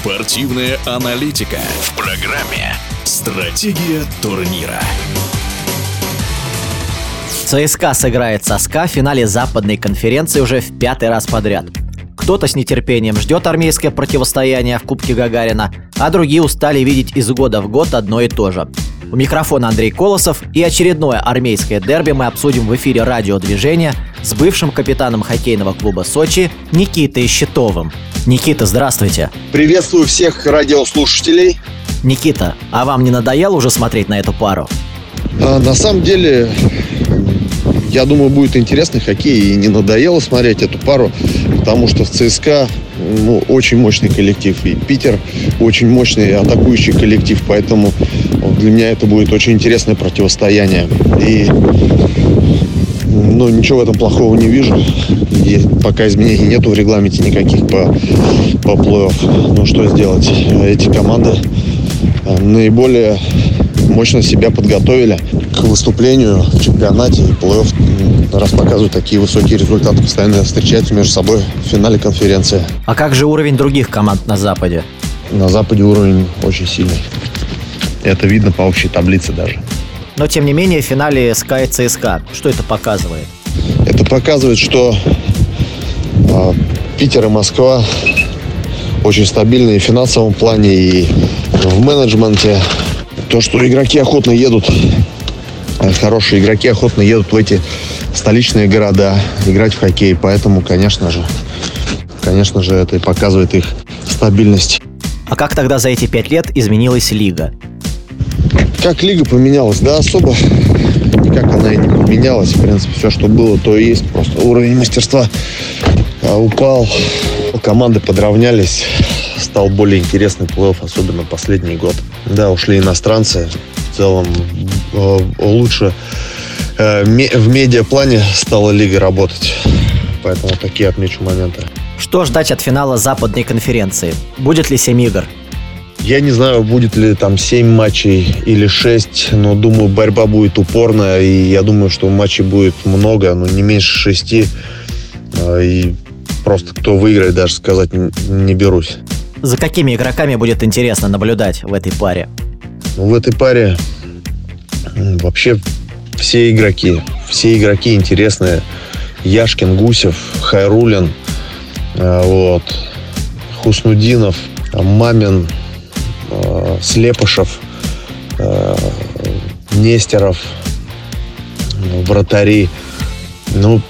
Спортивная аналитика в программе «Стратегия турнира». ЦСКА сыграет со СКА в финале западной конференции уже в пятый раз подряд. Кто-то с нетерпением ждет армейское противостояние в Кубке Гагарина, а другие устали видеть из года в год одно и то же. У микрофона Андрей Колосов и очередное армейское дерби мы обсудим в эфире радиодвижения с бывшим капитаном хоккейного клуба Сочи Никитой Щитовым. Никита, здравствуйте. Приветствую всех радиослушателей. Никита, а вам не надоело уже смотреть на эту пару? А, на самом деле, я думаю, будет интересный хоккей. И не надоело смотреть эту пару, потому что в ЦСКА ну, очень мощный коллектив. И Питер очень мощный атакующий коллектив. Поэтому для меня это будет очень интересное противостояние. И ну, ничего в этом плохого не вижу. И пока изменений нету в регламенте никаких по, по плей-офф. Ну, что сделать? Эти команды э, наиболее мощно себя подготовили к выступлению в чемпионате и плей-офф. Раз показывают такие высокие результаты, постоянно встречаются между собой в финале конференции. А как же уровень других команд на Западе? На Западе уровень очень сильный. Это видно по общей таблице даже. Но, тем не менее, в финале СКА и ЦСКА. Что это показывает? Это показывает, что э, Питер и Москва очень стабильные в финансовом плане и в менеджменте. То, что игроки охотно едут, хорошие игроки охотно едут в эти столичные города играть в хоккей. Поэтому, конечно же, конечно же, это и показывает их стабильность. А как тогда за эти пять лет изменилась лига? Как лига поменялась? Да особо никак она и не поменялась. В принципе, все, что было, то и есть. Просто уровень мастерства а, упал. Команды подравнялись. Стал более интересный плей-офф, особенно последний год. Да, ушли иностранцы. В целом лучше э, в медиаплане стала лига работать. Поэтому такие отмечу моменты. Что ждать от финала западной конференции? Будет ли 7 игр? Я не знаю, будет ли там 7 матчей или 6, но думаю, борьба будет упорная, и я думаю, что матчей будет много, но не меньше 6. А, и просто кто выиграет, даже сказать не берусь. За какими игроками будет интересно наблюдать в этой паре? Ну, в этой паре вообще все игроки. Все игроки интересные. Яшкин, Гусев, Хайрулин, а, вот, Хуснудинов, Мамин, э, Слепышев, э, Нестеров, вратари. Ну,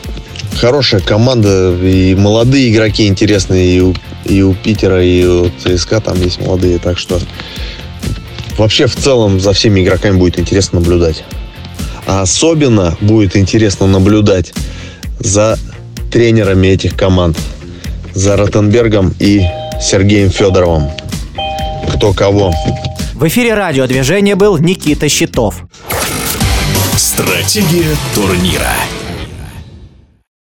хорошая команда, и молодые игроки интересные, и у, и у Питера, и у ЦСКА там есть молодые, так что вообще в целом за всеми игроками будет интересно наблюдать. А особенно будет интересно наблюдать за тренерами этих команд, за Ротенбергом и Сергеем Федоровым кто кого. В эфире радиодвижения был Никита Щитов. Стратегия турнира.